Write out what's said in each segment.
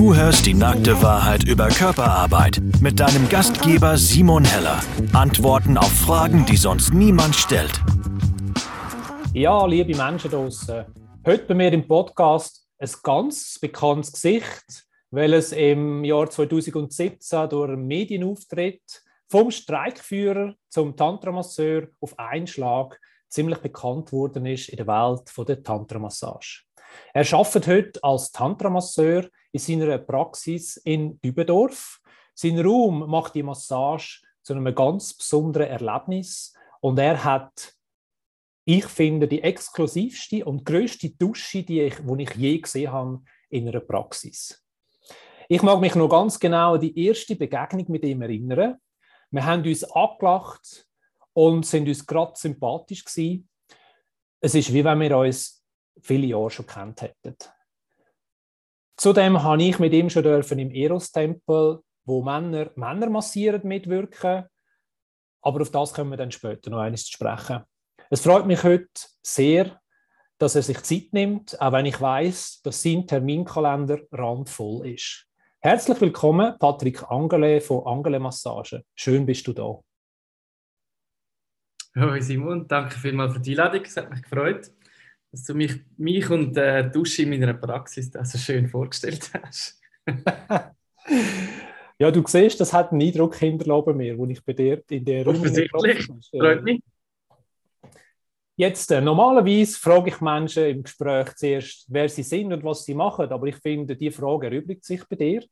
Du hörst die nackte Wahrheit über Körperarbeit mit deinem Gastgeber Simon Heller. Antworten auf Fragen, die sonst niemand stellt. Ja, liebe Menschen draußen, heute bei mir im Podcast ein ganz bekanntes Gesicht, weil es im Jahr 2017 durch einen Medienauftritt vom Streikführer zum Tantramasseur auf einen Schlag ziemlich bekannt worden ist in der Welt der Tantramassage. Er arbeitet heute als Tantramasseur in seiner Praxis in Dübendorf. Sein Raum macht die Massage zu einem ganz besonderen Erlebnis und er hat, ich finde, die exklusivste und größte Dusche, die ich, die ich je gesehen habe in einer Praxis. Ich mag mich noch ganz genau an die erste Begegnung mit ihm erinnern. Wir haben uns angelacht und sind uns gerade sympathisch gewesen. Es ist wie wenn wir uns viele Jahre schon kennt hätten. Zudem habe ich mit ihm schon dürfen im Eros-Tempel, wo Männer Männer massieren, mitwirken. Aber auf das können wir dann später noch eines sprechen. Es freut mich heute sehr, dass er sich Zeit nimmt, auch wenn ich weiß, dass sein Terminkalender randvoll ist. Herzlich willkommen, Patrick Angele von Angele Massage. Schön bist du da. Hallo Simon, danke vielmals für die Einladung. Es hat mich gefreut dass du mich, mich und äh, Dusche in meiner Praxis so schön vorgestellt hast. ja, du siehst, das hat einen Eindruck hinterlassen mir, wo ich bei dir in der Runde freut mich. Jetzt, äh, normalerweise frage ich Menschen im Gespräch zuerst, wer sie sind und was sie machen, aber ich finde, die Frage erübrigt sich bei dir,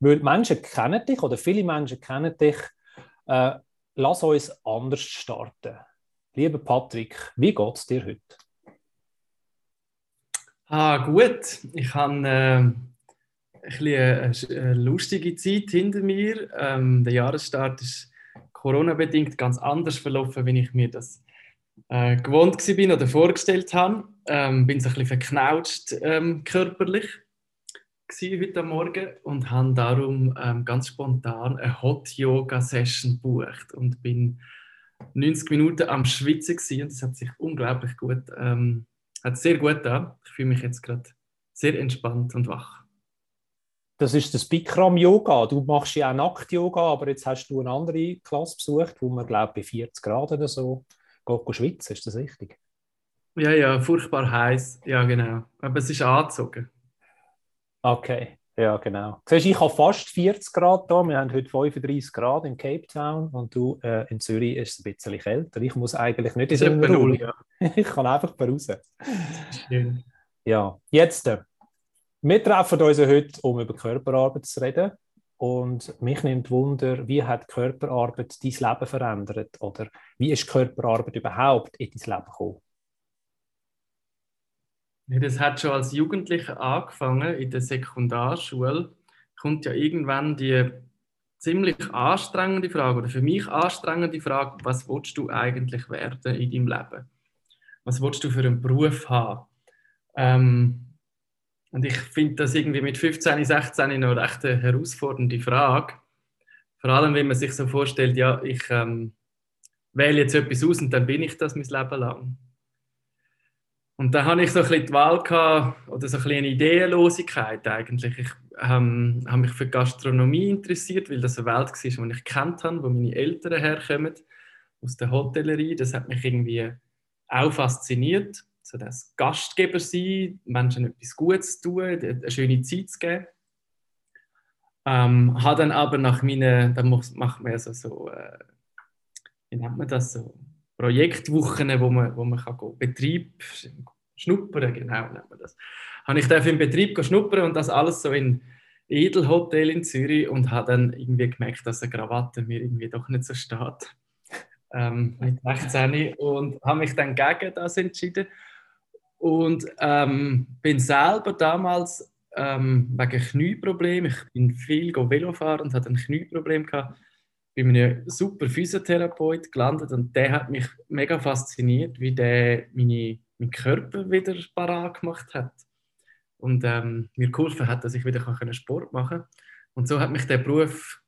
weil Menschen kennen dich oder viele Menschen kennen dich. Äh, lass uns anders starten. Lieber Patrick, wie geht es dir heute? Ah, gut. Ich habe äh, eine, eine, lustige Zeit hinter mir. Ähm, der Jahresstart ist Corona-bedingt ganz anders verlaufen, wie ich mir das äh, gewohnt bin oder vorgestellt habe. Ähm, bin ein bisschen verknautscht ähm, körperlich heute Morgen und habe darum ähm, ganz spontan eine Hot Yoga Session gebucht und bin 90 Minuten am Schwitzen und es hat sich unglaublich gut ähm, hat sehr gut da. Ich fühle mich jetzt gerade sehr entspannt und wach. Das ist das Bikram-Yoga. Du machst ja auch Nackt-Yoga, aber jetzt hast du eine andere Klasse besucht, wo man, glaube bei 40 Grad oder so geht schwitzen. Ist das richtig? Ja, ja, furchtbar heiß. Ja, genau. Aber es ist angezogen. Okay. Ja, genau. Siehst, ich habe fast 40 Grad da. Wir haben heute 35 Grad in Cape Town und du äh, in Zürich ist es ein bisschen kälter. Ich muss eigentlich nicht in Raum. Ja. ich kann einfach raus. Schön. Ja, jetzt. Äh, wir treffen uns heute, um über Körperarbeit zu reden. Und mich nimmt Wunder, wie hat Körperarbeit dein Leben verändert? Oder wie ist Körperarbeit überhaupt in dein Leben gekommen? Das hat schon als Jugendlicher angefangen in der Sekundarschule. Kommt ja irgendwann die ziemlich anstrengende Frage oder für mich anstrengende Frage, was willst du eigentlich werden in deinem Leben? Was willst du für einen Beruf haben? Ähm, und ich finde das irgendwie mit 15, 16 noch echt eine herausfordernde Frage. Vor allem, wenn man sich so vorstellt, ja, ich ähm, wähle jetzt etwas aus und dann bin ich das mein Leben lang. Und da habe ich so ein bisschen die Wahl gehabt, oder so ein bisschen eine Ideenlosigkeit eigentlich. Ich ähm, habe mich für Gastronomie interessiert, weil das eine Welt war, die ich kennt habe, wo meine Eltern herkommen, aus der Hotellerie. Das hat mich irgendwie auch fasziniert, so das Gastgeber sein, Menschen etwas Gutes tun, eine schöne Zeit zu geben. Ähm, habe dann aber nach meinen, da macht man ja so, so äh, wie nennt man das so, Projektwochen, wo man, wo man kann gehen. Betrieb schnuppern, genau nennt man das. Habe ich im Betrieb schnuppern und das alles so in Edelhotel in Zürich und habe dann irgendwie gemerkt, dass eine Krawatte mir irgendwie doch nicht so steht. Ähm, mit 16 und habe mich dann gegen das entschieden und ähm, bin selber damals ähm, wegen Knieproblem, ich bin viel Velofahren und hatte ein Knieproblem gehabt, bei einem super Physiotherapeut gelandet und der hat mich mega fasziniert, wie der meine, meinen Körper wieder parat gemacht hat und ähm, mir geholfen hat, dass ich wieder Sport machen kann. Und so hat mich der Beruf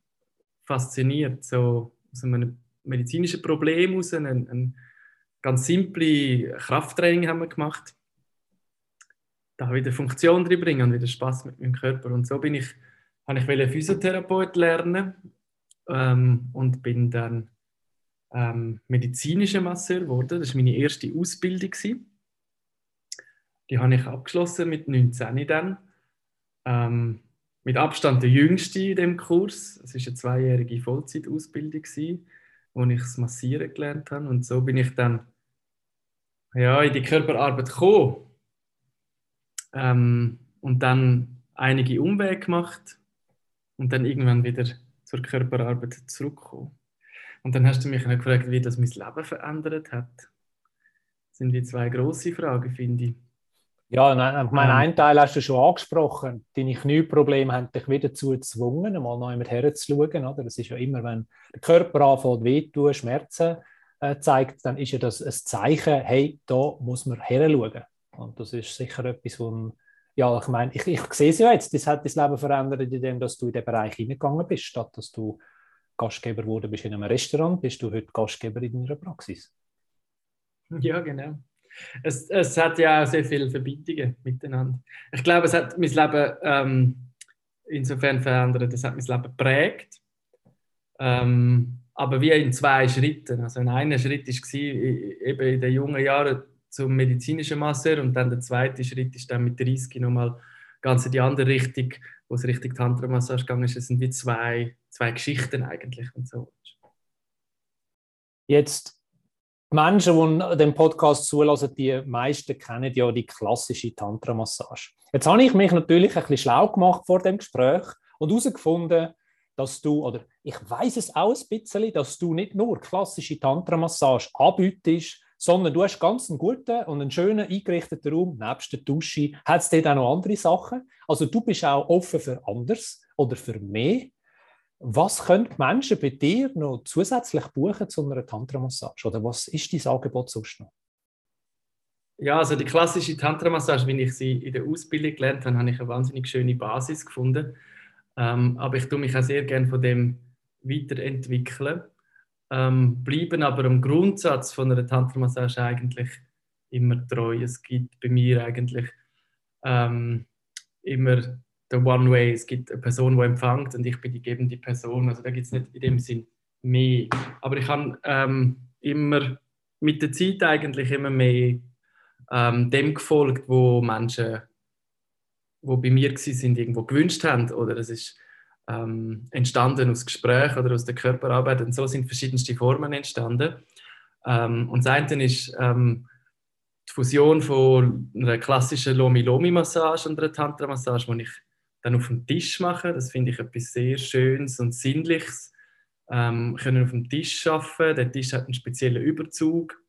fasziniert, so aus einem medizinischen Problem heraus, ein, ein ganz simple Krafttraining haben wir gemacht, da wieder Funktion drin bringen und wieder Spaß mit meinem Körper. Und so bin ich habe ich Physiotherapeut lernen ähm, und bin dann ähm, medizinischer Masseur geworden. Das war meine erste Ausbildung. Die habe ich abgeschlossen mit 19 dann. Ähm, mit Abstand der jüngste in dem Kurs. Es war eine zweijährige Vollzeitausbildung, wo ich das Massieren gelernt habe. Und so bin ich dann ja, in die Körperarbeit gekommen. Ähm, und dann einige Umwege gemacht und dann irgendwann wieder zur Körperarbeit zurückgekommen. Und dann hast du mich gefragt, wie das mein Leben verändert hat. Das sind wie zwei große Fragen, finde ich. Ja, nein, ich meine, ähm. einen Teil hast du schon angesprochen. Deine Knieprobleme haben dich wieder dazu gezwungen, mal noch einmal herzuschauen. Oder? Das ist ja immer, wenn der Körper anfängt, wehtun, Schmerzen äh, zeigt, dann ist ja das ein Zeichen, hey, da muss man herschauen. Und das ist sicher etwas, wo, ja, ich meine, ich, ich sehe es ja jetzt, das hat das Leben verändert, indem dass du in den Bereich hineingegangen bist, statt dass du Gastgeber geworden bist in einem Restaurant, bist du heute Gastgeber in deiner Praxis. Ja, genau es, es hat ja auch sehr viele Verbindungen miteinander. Ich glaube, es hat mein Leben ähm, insofern verändert, es hat mein Leben geprägt. Ähm, aber wie in zwei Schritten. Also in einem Schritt war eben in den jungen Jahren zum medizinischen Masseur und dann der zweite Schritt ist dann mit 30 nochmal ganz in die andere Richtung, wo es Richtung Tantra-Massage gegangen ist. Es sind wie zwei, zwei Geschichten eigentlich. Und so. Jetzt Menschen, die den Podcast zulassen, die meisten kennen ja die klassische Tantra-Massage. Jetzt habe ich mich natürlich ein bisschen schlau gemacht vor dem Gespräch und herausgefunden, dass du, oder ich weiß es auch ein bisschen, dass du nicht nur klassische Tantra-Massage anbietest, sondern du hast ganz einen guten und einen schönen eingerichteten Raum, nebst der Dusche. Hat es dort auch noch andere Sachen? Also du bist auch offen für anders oder für mehr. Was können die Menschen bei dir noch zusätzlich buchen zu einer Tantra-Massage? Oder was ist dein Angebot sonst noch? Ja, also die klassische Tantra-Massage, wie ich sie in der Ausbildung gelernt habe, habe ich eine wahnsinnig schöne Basis gefunden. Ähm, aber ich tue mich auch sehr gerne von dem weiterentwickeln. Ähm, bleiben aber am Grundsatz von einer Tantra-Massage eigentlich immer treu. Es gibt bei mir eigentlich ähm, immer der One Way. Es gibt eine Person, die empfängt und ich bin die gebende Person. Also da gibt es nicht in dem Sinn mehr. Aber ich habe ähm, immer mit der Zeit eigentlich immer mehr ähm, dem gefolgt, wo Menschen, wo bei mir sind, irgendwo gewünscht haben oder es ist ähm, entstanden aus Gesprächen oder aus der Körperarbeit und so sind verschiedenste Formen entstanden. Ähm, und das eine ist ähm, die Fusion von einer klassischen Lomi-Lomi-Massage und einer Tantra-Massage, wo ich dann auf dem Tisch machen. Das finde ich etwas sehr Schönes und Sinnliches. Ähm, können auf dem Tisch arbeiten. Der Tisch hat einen speziellen Überzug,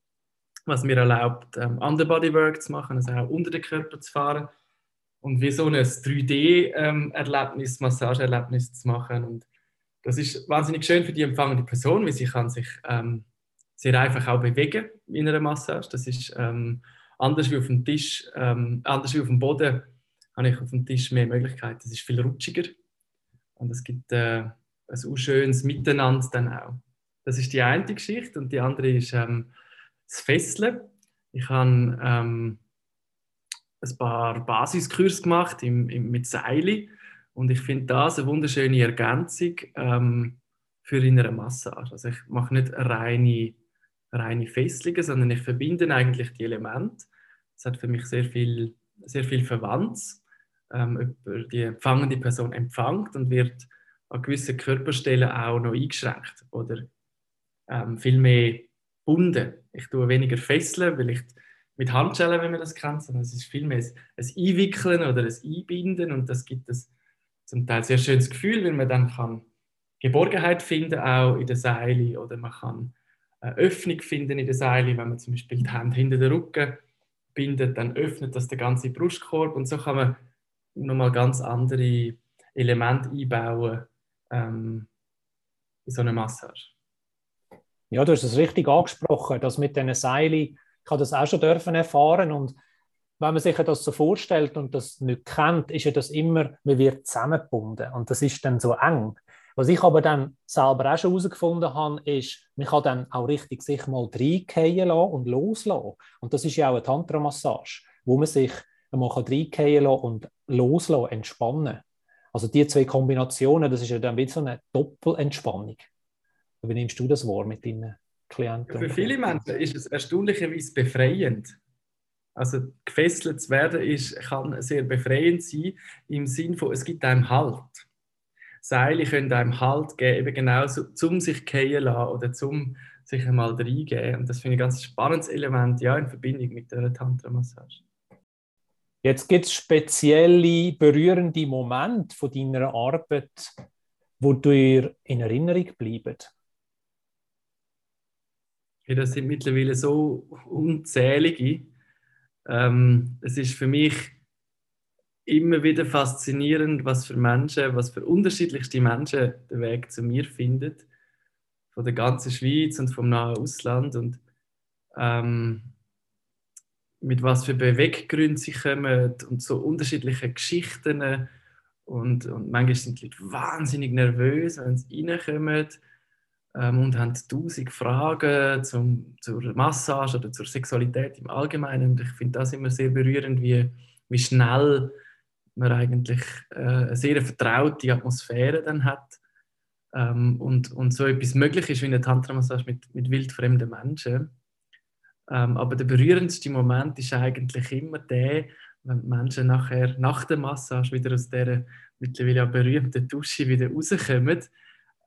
was mir erlaubt, ähm, Underbodywork zu machen, also auch unter den Körper zu fahren und wie so ein 3D-Erlebnis, ähm, Massageerlebnis zu machen. Und das ist wahnsinnig schön für die empfangende Person, weil sie kann sich ähm, sehr einfach auch bewegen in einer Massage. Das ist ähm, anders wie auf dem Tisch, ähm, anders wie auf dem Boden habe ich auf dem Tisch mehr Möglichkeiten. Es ist viel rutschiger und es gibt äh, ein schönes Miteinander dann auch. Das ist die eine Geschichte und die andere ist ähm, das Fesseln. Ich habe ähm, ein paar Basiskurse gemacht im, im, mit Seili und ich finde das eine wunderschöne Ergänzung ähm, für eine Massage. Also ich mache nicht reine, reine Fesselungen, sondern ich verbinde eigentlich die Elemente. Das hat für mich sehr viel, sehr viel Verwandts ähm, die empfangende Person empfängt und wird an gewissen Körperstellen auch noch eingeschränkt oder ähm, viel mehr bunden. Ich tue weniger fesseln, weil ich mit Handschellen, wenn man das kennt, sondern es ist viel mehr ein, ein Einwickeln oder ein Einbinden und das gibt es zum Teil sehr schönes Gefühl, weil man dann kann Geborgenheit finden auch in der Seile oder man kann eine Öffnung finden in der Seile, wenn man zum Beispiel die Hände hinter den Rücken bindet, dann öffnet das den ganzen Brustkorb und so kann man nochmal ganz andere Elemente einbauen ähm, in so eine Massage. Ja, du hast es richtig angesprochen, das mit diesen Seilen, ich habe das auch schon dürfen erfahren und wenn man sich das so vorstellt und das nicht kennt, ist ja das immer, man wird zusammengebunden und das ist dann so eng. Was ich aber dann selber auch schon herausgefunden habe, ist, man kann dann auch richtig sich mal reingehen lassen und loslassen. Und das ist ja auch eine Tantra-Massage, wo man sich kann reingehen lassen und loslassen, entspannen. Also die zwei Kombinationen, das ist ja dann wie so eine Doppelentspannung. Wie nimmst du das wahr mit deinen Klienten? Für viele Menschen ist es erstaunlicherweise befreiend. Also gefesselt zu werden ist, kann sehr befreiend sein, im Sinne von, es gibt einem Halt. Seile können einem Halt geben, eben genauso zum sich gehen lassen oder zum sich einmal reingeben. Und das finde ich ein ganz spannendes Element, ja, in Verbindung mit der Tantra-Massage. Jetzt gibt es spezielle, berührende Momente von deiner Arbeit, wo dir in Erinnerung bleiben. Ja, das sind mittlerweile so unzählige. Ähm, es ist für mich immer wieder faszinierend, was für Menschen, was für unterschiedlichste Menschen den Weg zu mir finden. Von der ganzen Schweiz und vom nahen Ausland. Und ähm, mit was für Beweggründen sie kommen und so unterschiedliche Geschichten. Und, und manchmal sind die Leute wahnsinnig nervös, wenn sie reinkommen ähm, und haben tausend Fragen zum, zur Massage oder zur Sexualität im Allgemeinen. Und ich finde das immer sehr berührend, wie, wie schnell man eigentlich äh, eine sehr vertraute Atmosphäre dann hat ähm, und, und so etwas möglich ist wie eine Tantra-Massage mit, mit wildfremden Menschen. Ähm, aber der berührendste Moment ist eigentlich immer der, wenn die Menschen nachher nach der Massage wieder aus dieser mittlerweile berühmten Dusche wieder rauskommen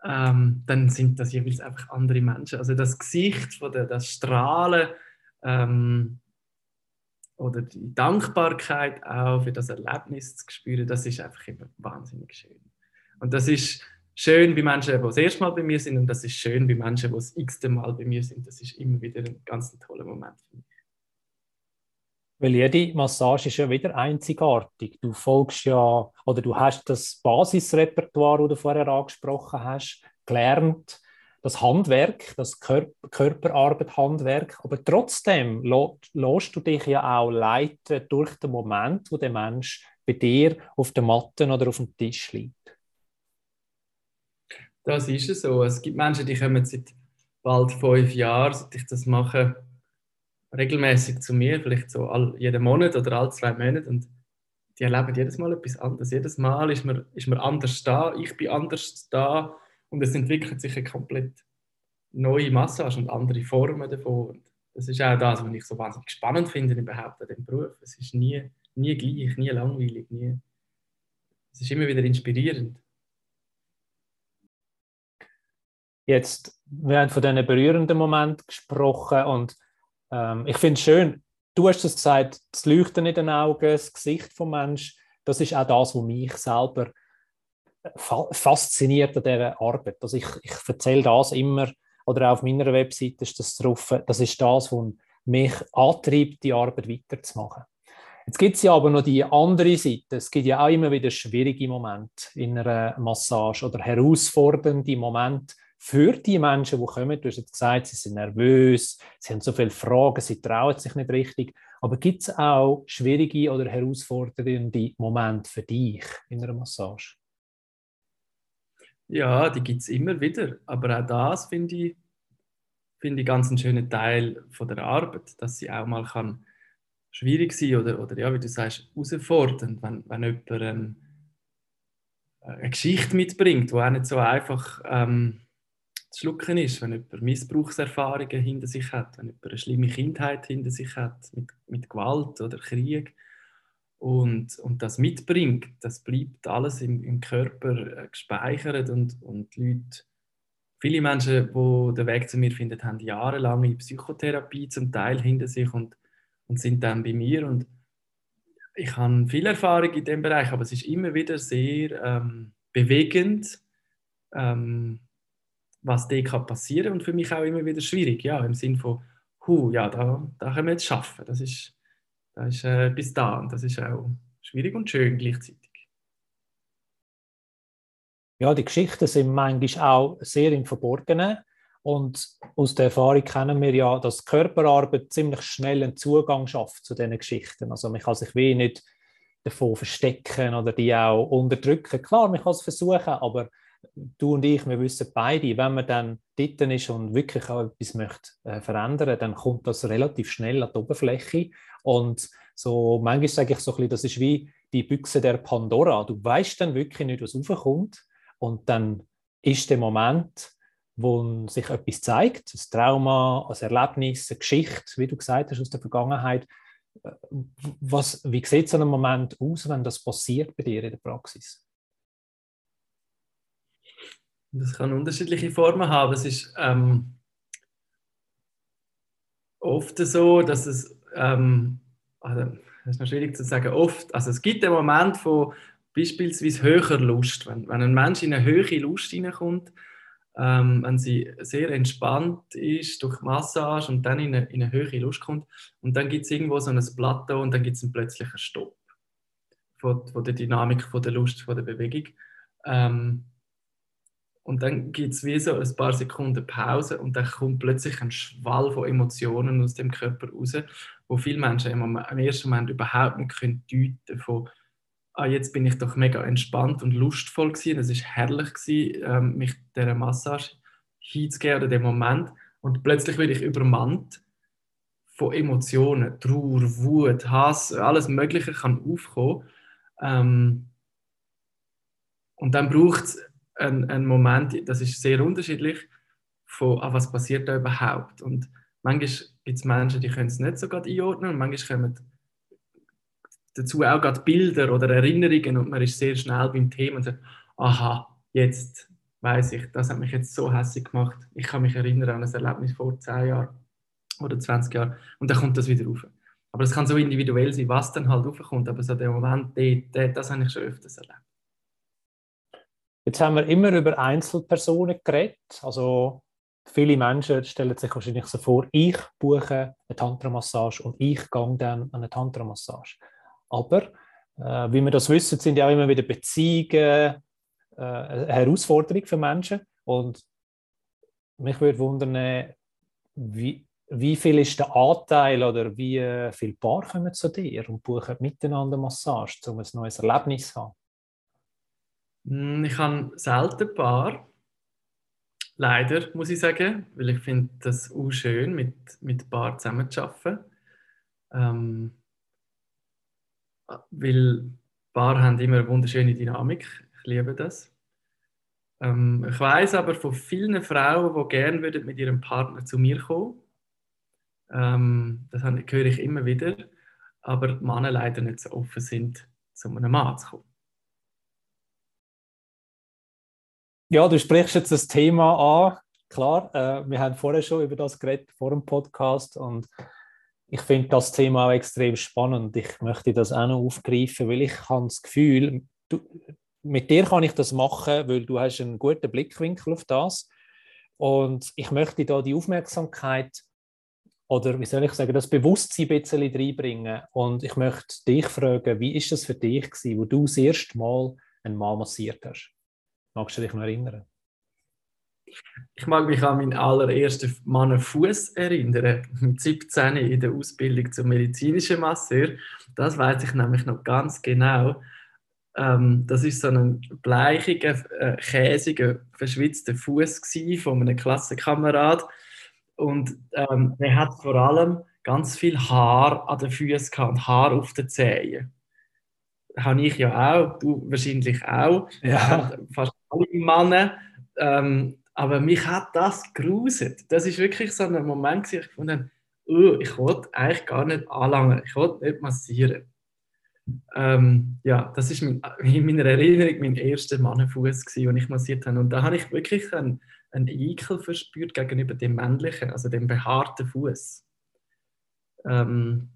ähm, dann sind das jeweils einfach andere Menschen. Also das Gesicht, von der, das Strahlen ähm, oder die Dankbarkeit auch für das Erlebnis zu spüren, das ist einfach immer wahnsinnig schön. Und das ist schön bei Menschen, die das erste Mal bei mir sind und das ist schön bei Menschen, die das x-te Mal bei mir sind. Das ist immer wieder ein ganz toller Moment für mich. Weil jede Massage ist ja wieder einzigartig. Du folgst ja, oder du hast das Basisrepertoire, das du vorher angesprochen hast, gelernt, das Handwerk, das Kör Körperarbeit-Handwerk, aber trotzdem lässt du dich ja auch leiten durch den Moment, wo der Mensch bei dir auf der Matte oder auf dem Tisch liegt. Das ist es so. Es gibt Menschen, die kommen seit bald fünf Jahren, seit ich das mache, regelmäßig zu mir, vielleicht so all, jeden Monat oder alle zwei Monate und die erleben jedes Mal etwas anderes. Jedes Mal ist man, ist man anders da, ich bin anders da und es entwickelt sich eine komplett neue Massage und andere Formen davon. Und das ist auch das, was ich so wahnsinnig spannend finde überhaupt an dem Beruf. Es ist nie, nie gleich, nie langweilig, nie. Es ist immer wieder inspirierend. Jetzt, wir haben von diesen berührenden Momenten gesprochen und ähm, ich finde es schön, du hast es gesagt, das Leuchten in den Augen, das Gesicht des Menschen, das ist auch das, was mich selber fasziniert an dieser Arbeit. Also ich, ich erzähle das immer, oder auch auf meiner Webseite ist das drauf, das ist das, was mich antreibt, die Arbeit weiterzumachen. Jetzt gibt es ja aber noch die andere Seite. Es gibt ja auch immer wieder schwierige Momente in einer Massage oder herausfordernde Momente, für die Menschen, die kommen, du hast jetzt gesagt, sie sind nervös, sie haben so viele Fragen, sie trauen sich nicht richtig. Aber gibt es auch schwierige oder herausfordernde Momente für dich in einer Massage? Ja, die gibt es immer wieder. Aber auch das finde ich, finde ich ganz einen schönen Teil von der Arbeit, dass sie auch mal kann schwierig sein oder, oder ja, wie du sagst, herausfordernd, wenn, wenn jemand ähm, eine Geschichte mitbringt, die auch nicht so einfach ähm, schlucken ist, wenn jemand Missbrauchserfahrungen hinter sich hat, wenn jemand eine schlimme Kindheit hinter sich hat, mit, mit Gewalt oder Krieg. Und, und das mitbringt, das bleibt alles im, im Körper äh, gespeichert. Und, und Leute, viele Menschen, die den Weg zu mir finden, haben jahrelange Psychotherapie zum Teil hinter sich und, und sind dann bei mir. Und ich habe viel Erfahrung in dem Bereich, aber es ist immer wieder sehr ähm, bewegend, ähm, was da kann passieren und für mich auch immer wieder schwierig, ja, im Sinne von, hu, ja, da, da können wir jetzt schaffen, das ist, das ist äh, bis da und das ist auch schwierig und schön gleichzeitig. Ja, die Geschichten sind manchmal auch sehr im Verborgenen und aus der Erfahrung kennen wir ja, dass Körperarbeit ziemlich schnell einen Zugang schafft zu diesen Geschichten. Also man kann sich wie nicht davon verstecken oder die auch unterdrücken. Klar, man kann es versuchen, aber du und ich, wir wissen beide, wenn man dann dort ist und wirklich auch etwas möchte äh, verändern, dann kommt das relativ schnell an die Oberfläche und So, manchmal sage ich so ein bisschen, das ist wie die Büchse der Pandora. Du weißt dann wirklich nicht, was raufkommt. Und dann ist der Moment, wo sich etwas zeigt, ein Trauma, ein Erlebnis, eine Geschichte, wie du gesagt hast, aus der Vergangenheit. Was, wie sieht so ein Moment aus, wenn das passiert bei dir in der Praxis? Das kann unterschiedliche Formen haben. Es ist ähm, oft so, dass es, ähm, also, das ist noch schwierig zu sagen, oft, also es gibt einen Moment von beispielsweise höherer Lust. Wenn, wenn ein Mensch in eine höhere Lust hineinkommt, ähm, wenn sie sehr entspannt ist durch Massage und dann in eine, in eine höhere Lust kommt und dann gibt es irgendwo so ein Plateau und dann gibt es einen plötzlichen Stopp von, von, der Dynamik, von der Lust, von der Bewegung. Ähm, und dann gibt es wie so ein paar Sekunden Pause und dann kommt plötzlich ein Schwall von Emotionen aus dem Körper raus, wo viele Menschen im, ersten Moment überhaupt nicht können deuten von ah, jetzt bin ich doch mega entspannt und lustvoll gewesen. Es ist herrlich gewesen, ähm, mich dieser Massage hinzugeben oder dem Moment. Und plötzlich werde ich übermannt von Emotionen, Trauer, Wut, Hass, alles Mögliche kann aufkommen. Ähm, und dann braucht es einen, einen, Moment, das ist sehr unterschiedlich, von ah, was passiert da überhaupt. Und manchmal gibt es Menschen, die können es nicht so gut einordnen und manchmal kommen dazu auch gerade Bilder oder Erinnerungen und man ist sehr schnell beim Thema und sagt, aha, jetzt weiß ich, das hat mich jetzt so hässlich gemacht. Ich kann mich erinnern an ein Erlebnis vor 10 Jahren oder 20 Jahren und dann kommt das wieder rauf. Aber es kann so individuell sein, was dann halt raufkommt, aber so der Moment, der, das habe ich schon öfters erlebt. Jetzt haben wir immer über Einzelpersonen geredet. Also viele Menschen stellen sich wahrscheinlich so vor, ich buche eine Tantra-Massage und ich gehe dann an eine Tantra-Massage. Aber äh, wie wir das wissen, sind ja auch immer wieder Beziehungen äh, eine Herausforderung für Menschen. Und mich würde wundern, wie, wie viel ist der Anteil oder wie äh, viele Paar kommen zu dir und buchen miteinander Massage, um ein neues Erlebnis zu haben? Hm, ich habe selten Paar. Leider, muss ich sagen, weil ich finde das auch schön, mit, mit Paar zusammenzuarbeiten. Ähm, weil Paare haben immer eine wunderschöne Dynamik. Ich liebe das. Ähm, ich weiß aber von vielen Frauen, die gerne mit ihrem Partner zu mir kommen. Ähm, das höre ich immer wieder. Aber die Männer leider nicht so offen sind, zu einem Mann zu kommen. Ja, du sprichst jetzt das Thema an. Klar, äh, wir haben vorher schon über das geredet vor dem Podcast und ich finde das Thema auch extrem spannend. Ich möchte das auch noch aufgreifen, weil ich habe das Gefühl, du, mit dir kann ich das machen, weil du hast einen guten Blickwinkel auf das. Und ich möchte da die Aufmerksamkeit oder wie soll ich sagen, das Bewusstsein ein bisschen reinbringen. Und ich möchte dich fragen, wie ist das für dich gewesen, wo du das erste Mal einen Mann massiert hast? Magst du dich noch erinnern? Ich mag mich an meinen allerersten Mannenfuß erinnern, mit 17 in der Ausbildung zum medizinischen Masseur. Das weiß ich nämlich noch ganz genau. Ähm, das ist so ein bleichiger, äh, käsiger, verschwitzter Fuß von einem Klassenkamerad. Und ähm, der hat vor allem ganz viel Haar an den Füßen gehabt, Haar auf den Zehen. Habe ich ja auch, du wahrscheinlich auch. Ja. Fast alle Männer. Ähm, aber mich hat das gruset. Das ist wirklich so ein Moment, wo ich gefunden habe, uh, ich wollte eigentlich gar nicht anlangen, ich wollte nicht massieren. Ähm, ja, das ist mein, in meiner Erinnerung mein erster Mannenfuß, den ich massiert habe. Und da habe ich wirklich einen, einen Ekel verspürt gegenüber dem männlichen, also dem behaarten Fuß. Ähm,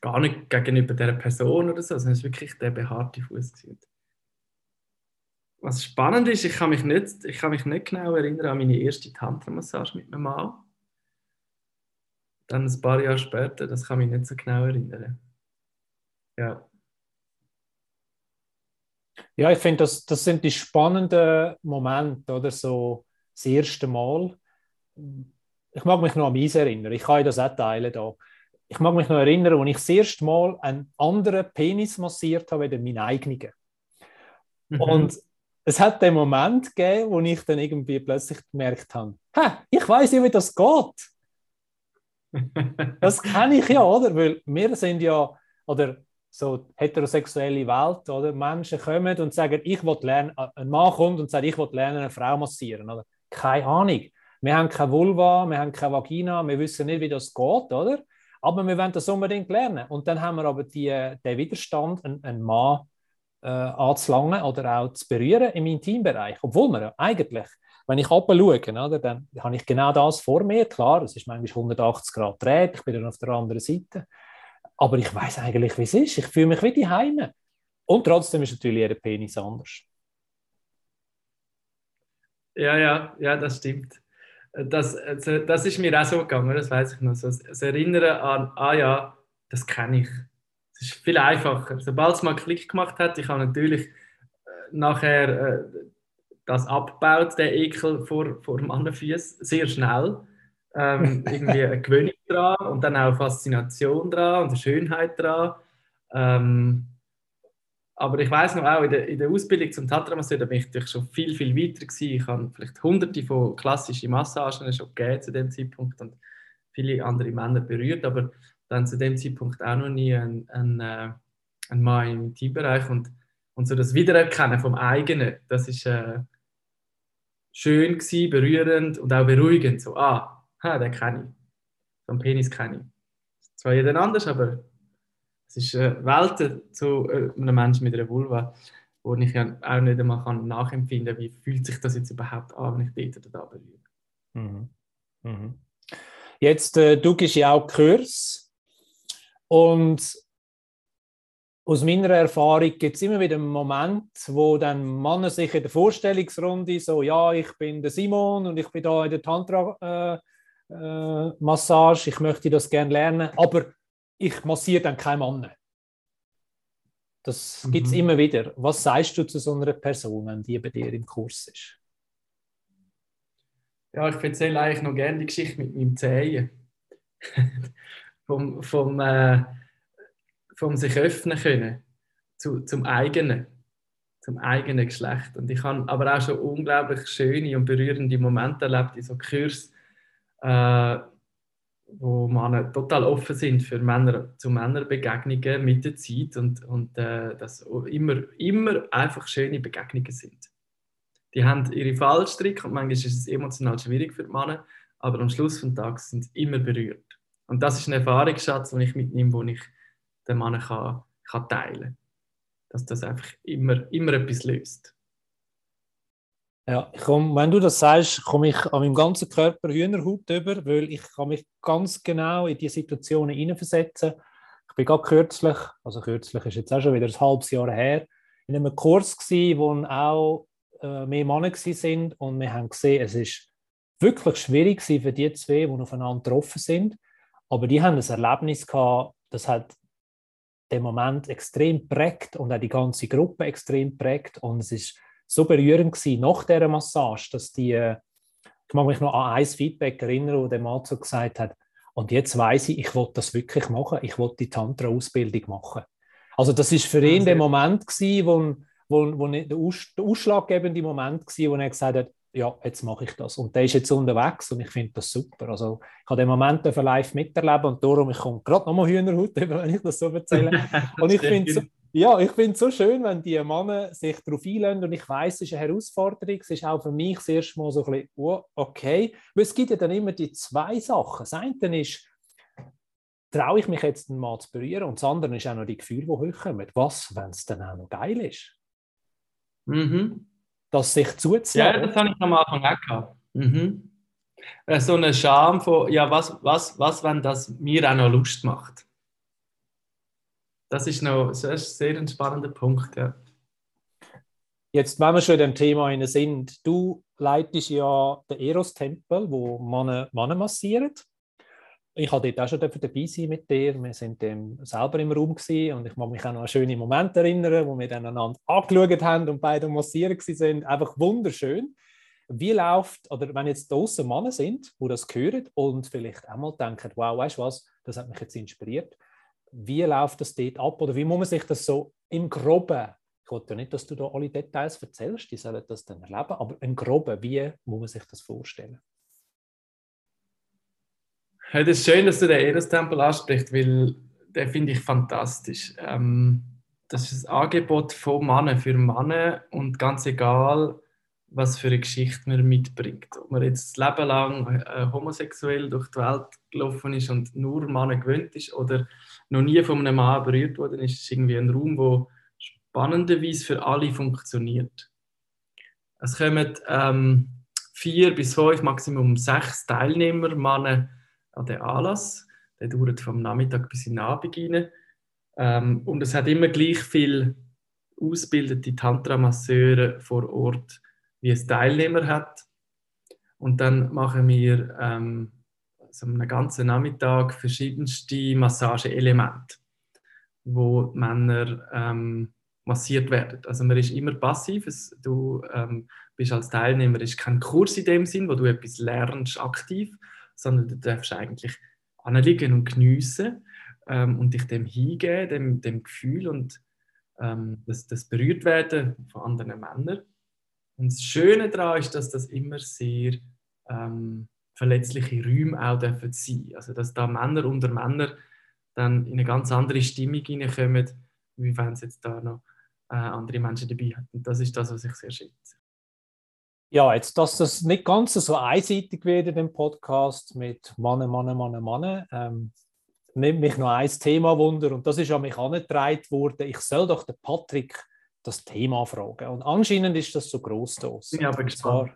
gar nicht gegenüber der Person oder so, sondern es war wirklich der behaarte Fuß was spannend ist, ich kann mich nicht, ich kann mich nicht genau erinnern an meine erste Tantra-Massage mit meinem Mann. Dann ein paar Jahre später, das kann mich nicht so genau erinnern. Ja. Ja, ich finde, das, das sind die spannenden Momente, oder so das erste Mal. Ich mag mich noch an mich erinnern, ich kann das auch teilen da. Ich mag mich noch erinnern, als ich das erste Mal einen anderen Penis massiert habe, als meinen eigenen. Mhm. Und es hat den Moment gegeben, wo ich dann irgendwie plötzlich gemerkt habe, ich weiß ja, wie das geht. das kenne ich ja, oder? Weil wir sind ja oder so heterosexuelle Welt, oder? Menschen kommen und sagen, ich will lernen, äh, ein Mann kommt und sagt, ich will lernen, eine Frau massieren, oder? Keine Ahnung. Wir haben keine Vulva, wir haben keine Vagina, wir wissen nicht, wie das geht, oder? Aber wir wollen das unbedingt lernen. Und dann haben wir aber die, den Widerstand, einen, einen Mann äh, anzulangen oder auch zu berühren im Intimbereich. Obwohl wir ja eigentlich, wenn ich schaue, oder, dann habe ich genau das vor mir. Klar, es ist manchmal 180 Grad dreht, ich bin dann auf der anderen Seite. Aber ich weiß eigentlich, wie es ist. Ich fühle mich wie die Heime. Und trotzdem ist natürlich jeder Penis anders. Ja, ja, ja, das stimmt das, also, das ist mir auch so gegangen, das weiß ich noch. Das Erinnern an, ah ja, das kenne ich. Es ist viel einfacher. Sobald es mal Klick gemacht hat, ich habe natürlich äh, nachher äh, das abgebaut, der Ekel vor, vor Mannenfüßen, sehr schnell. Ähm, irgendwie eine Gewöhnung dran und dann auch Faszination dran und eine Schönheit dran. Ähm, aber ich weiß noch auch, in der, in der Ausbildung zum Tantra-Masseur, da bin ich natürlich schon viel, viel weiter gewesen. Ich habe vielleicht hunderte von klassischen Massagen schon gegeben zu dem Zeitpunkt und viele andere Männer berührt, aber dann zu dem Zeitpunkt auch noch nie ein, ein, äh, ein Mann im Teambereich und, und so das Wiedererkennen vom eigenen, das ist äh, schön gewesen, berührend und auch beruhigend. So, ah, ha, den kenne ich. So einen Penis kenne ich. Zwar jeder anders, aber es ist äh, Welten zu äh, einem Menschen mit einer Vulva, wo ich ja auch nicht einmal kann nachempfinden kann, wie fühlt sich das jetzt überhaupt an, wenn ich dort oder da berühre. Mhm. Mhm. Jetzt, äh, du gibst ja auch Kurs und aus meiner Erfahrung gibt es immer wieder einen Moment, wo dann Männer sich in der Vorstellungsrunde so, ja, ich bin der Simon und ich bin da in der Tantra-Massage, äh, äh, ich möchte das gerne lernen, aber ich massiere dann keinen Mann. Das gibt es mhm. immer wieder. Was sagst du zu so einer Person, wenn die bei dir im Kurs ist? Ja, ich erzähle eigentlich noch gerne die Geschichte mit meinem Zehen. vom, vom, äh, vom sich öffnen können zu, zum eigenen, zum eigenen Geschlecht. Und ich habe aber auch schon unglaublich schöne und berührende Momente erlebt in so Kursen, äh, wo Männer total offen sind für Männer zu Männerbegegnungen mit der Zeit und, und äh, dass immer, immer einfach schöne Begegnungen sind. Die haben ihre Fallstricke und manchmal ist es emotional schwierig für die Männer, aber am Schluss des Tages sind sie immer berührt. Und das ist ein Erfahrungsschatz, den ich mitnehme, den ich den Männern kann, kann teilen kann. Dass das einfach immer, immer etwas löst. Ja, komm, wenn du das sagst, komme ich an meinem ganzen Körper Hühnerhaut über, weil ich kann mich ganz genau in diese Situationen hineinversetzen. Ich bin gerade kürzlich, also kürzlich ist jetzt auch schon wieder ein halbes Jahr her, in einem Kurs gewesen, wo auch äh, mehr Männer sind und wir haben gesehen, es ist wirklich schwierig für die zwei, die aufeinander getroffen sind, aber die haben ein Erlebnis gehabt, das hat den Moment extrem prägt und auch die ganze Gruppe extrem prägt. Und es ist so berührend gewesen, nach dieser Massage, dass die, ich mag mich noch an ein Feedback erinnern, wo der Mann so gesagt hat, und jetzt weiß ich, ich will das wirklich machen, ich will die Tantra-Ausbildung machen. Also das ist für ihn der Moment gewesen, wo, wo, wo der, Aus, der ausschlaggebende Moment war, wo er gesagt hat, ja, jetzt mache ich das. Und der ist jetzt unterwegs und ich finde das super. Also ich habe den Moment live miterleben und darum, ich komme gerade nochmal Hühnerhaut, wenn ich das so erzähle. Und ich finde es ja, ich finde es so schön, wenn die Männer sich darauf einlösen und ich weiß, es ist eine Herausforderung. Es ist auch für mich das erste Mal so ein bisschen, oh, okay. Weil es gibt ja dann immer die zwei Sachen. Das eine ist, traue ich mich jetzt mal zu berühren und das andere ist auch noch die Gefühle, die hochkommen. Was, wenn es dann auch noch geil ist? Mhm. Das sich zuzulassen. Ja, das habe ich am Anfang auch gehabt. Mhm. Äh, so eine Scham von, ja, was, was, was, wenn das mir auch noch Lust macht? das ist noch das ist ein sehr spannender Punkt. Ja. Jetzt, wenn wir schon in dem Thema sind, du leitest ja den Eros-Tempel, wo Männer, Männer massieren. Ich hatte dort auch schon dabei sein mit dir. Wir sind selber im Raum gewesen und ich mag mich auch noch an schöne Momente erinnern, wo wir dann einander angeschaut haben und beide massieren sind. Einfach wunderschön. Wie läuft, oder wenn jetzt draußen Männer sind, die das hören und vielleicht einmal denken, wow, weißt du was, das hat mich jetzt inspiriert wie läuft das dort ab oder wie muss man sich das so im Groben, ich wollte ja nicht, dass du da alle Details erzählst, die sollen das dann erleben, aber im Groben, wie muss man sich das vorstellen? Ja, das ist schön, dass du den Eros-Tempel ansprichst, weil den finde ich fantastisch. Ähm, das ist ein Angebot von Männern für Männer und ganz egal, was für eine Geschichte man mitbringt. Ob man jetzt das Leben lang äh, homosexuell durch die Welt gelaufen ist und nur Männer gewöhnt ist oder noch nie von einem Mann berührt worden ist, ist irgendwie ein Raum, wo spannenderweise für alle funktioniert. Es kommen ähm, vier bis fünf, Maximum sechs Teilnehmer Männer an den Anlass. Der dauert vom Nachmittag bis in den Abend rein. Ähm, und es hat immer gleich viel ausgebildete Tantra-Masseure vor Ort, wie es Teilnehmer hat. Und dann machen wir ähm, so einen ganzen Nachmittag verschiedenste Massageelemente, wo Männer ähm, massiert werden. Also man ist immer passiv. Es, du ähm, bist als Teilnehmer ist kein Kurs in dem Sinn, wo du etwas lernst aktiv, sondern du darfst eigentlich anliegen und geniessen ähm, und dich dem hingeben, dem, dem Gefühl und ähm, das, das berührt werden von anderen Männern. Und das Schöne daran ist, dass das immer sehr ähm, verletzliche Räume auch dürfen sein. Also dass da Männer unter Männer dann in eine ganz andere Stimmung hineinkommen, wie wenn es jetzt da noch äh, andere Menschen dabei. Und das ist das, was ich sehr schätze. Ja, jetzt, dass das nicht ganz so einseitig wird in dem Podcast mit Mann, Mann, Mann, Mann, ähm, nimmt mich noch ein Thema wunder und das ist an mich angetragen worden. Ich soll doch den Patrick das Thema fragen. Und anscheinend ist das so groß da. Bin aber gespannt.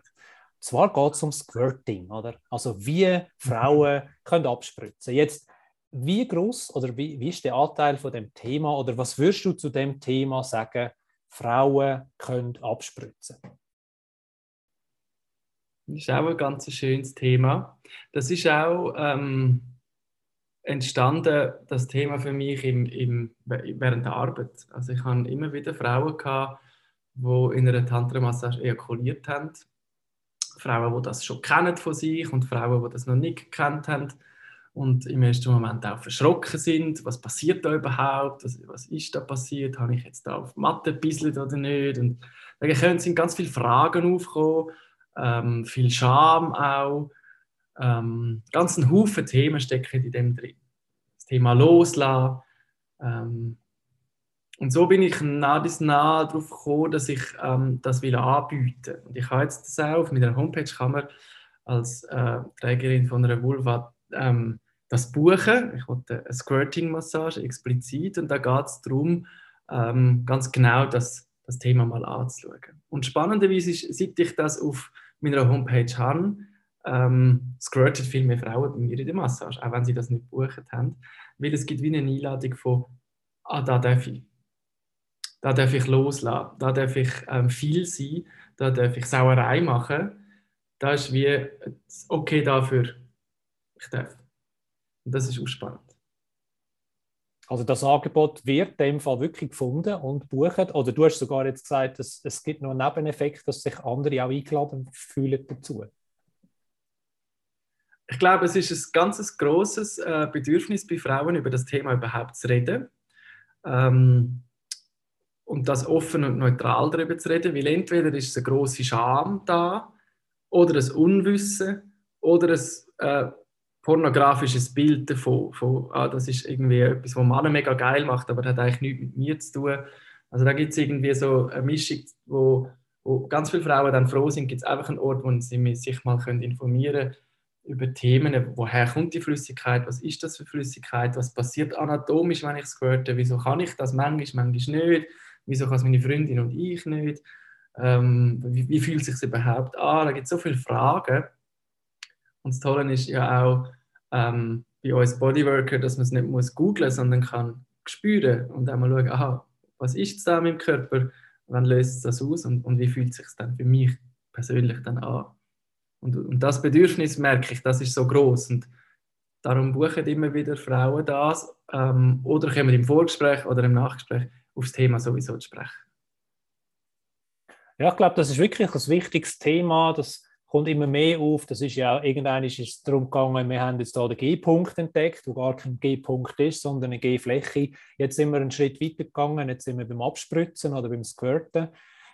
Zwar, zwar geht es um Squirting, oder? Also wie Frauen können abspritzen. Jetzt, wie groß oder wie, wie ist der Anteil von dem Thema oder was würdest du zu dem Thema sagen, Frauen können abspritzen? Das ist auch ein ganz schönes Thema. Das ist auch ähm, entstanden, das Thema für mich im, im, während der Arbeit. Also ich habe immer wieder Frauen gehabt, die in einer Tantra-Massage ejakuliert haben. Frauen, die das schon kennen von sich und Frauen, die das noch nicht gekannt haben und im ersten Moment auch verschrocken sind. Was passiert da überhaupt? Was, was ist da passiert? Habe ich jetzt da auf Mathe gebisselt oder nicht? Und da können ganz viele Fragen aufkommen ähm, viel Scham auch. Ähm, ganz ein Haufen Themen stecken in dem drin. Das Thema Loslassen. Ähm, und so bin ich nah bis nah darauf gekommen, dass ich ähm, das will anbieten. Und ich habe jetzt das auch auf meiner Homepage kann man als äh, Trägerin von einer Vulva ähm, das buchen. Ich wollte eine Squirting-Massage explizit und da geht es darum, ähm, ganz genau das, das Thema mal anzuschauen. Und spannenderweise ist, seit ich das auf meiner Homepage habe, ähm, squirtet viel mehr Frauen bei mir in der Massage, auch wenn sie das nicht gebucht haben, weil es gibt wie eine Einladung von, ah, da darf ich. Da darf ich loslassen, da darf ich ähm, viel sein, da darf ich Sauerei machen. Da ist wie okay dafür, ich darf. Und das ist auch spannend. Also das Angebot wird in dem Fall wirklich gefunden und bucht. Oder du hast sogar jetzt gesagt, dass es gibt noch einen Nebeneffekt, dass sich andere auch eingeladen fühlen dazu. Ich glaube, es ist ein ganz großes äh, Bedürfnis bei Frauen, über das Thema überhaupt zu reden. Ähm, und das offen und neutral darüber zu reden, weil entweder ist es eine große Scham da oder ein Unwissen oder ein äh, pornografisches Bild davon. Von, ah, das ist irgendwie etwas, was Männer mega geil macht, aber das hat eigentlich nichts mit mir zu tun. Also da gibt es irgendwie so eine Mischung, wo, wo ganz viele Frauen dann froh sind, gibt es einfach einen Ort, wo sie sich mal können informieren können über Themen, woher kommt die Flüssigkeit, was ist das für Flüssigkeit, was passiert anatomisch, wenn ich es gehört habe, wieso kann ich das manchmal, manchmal nicht, wieso kann es meine Freundin und ich nicht, ähm, wie, wie, fühlt es sich überhaupt an, da gibt es so viele Fragen und das Tolle ist ja auch ähm, bei uns Bodyworker, dass man es nicht muss googlen, sondern kann spüren und einmal schauen, aha, was ist es da mit dem Körper, wann löst es das aus und, und wie fühlt es sich dann für mich persönlich dann an. Und, und das Bedürfnis merke ich, das ist so groß und darum buchen immer wieder Frauen das ähm, oder kommen im Vorgespräch oder im Nachgespräch aufs Thema sowieso sprechen. Ja, ich glaube, das ist wirklich ein wichtiges Thema, das kommt immer mehr auf. Das ist ja irgendwann ist es darum gegangen, wir haben jetzt hier den G-Punkt entdeckt, wo gar kein G-Punkt ist, sondern eine G-Fläche. Jetzt sind wir einen Schritt weiter gegangen, jetzt sind wir beim Abspritzen oder beim Squirten.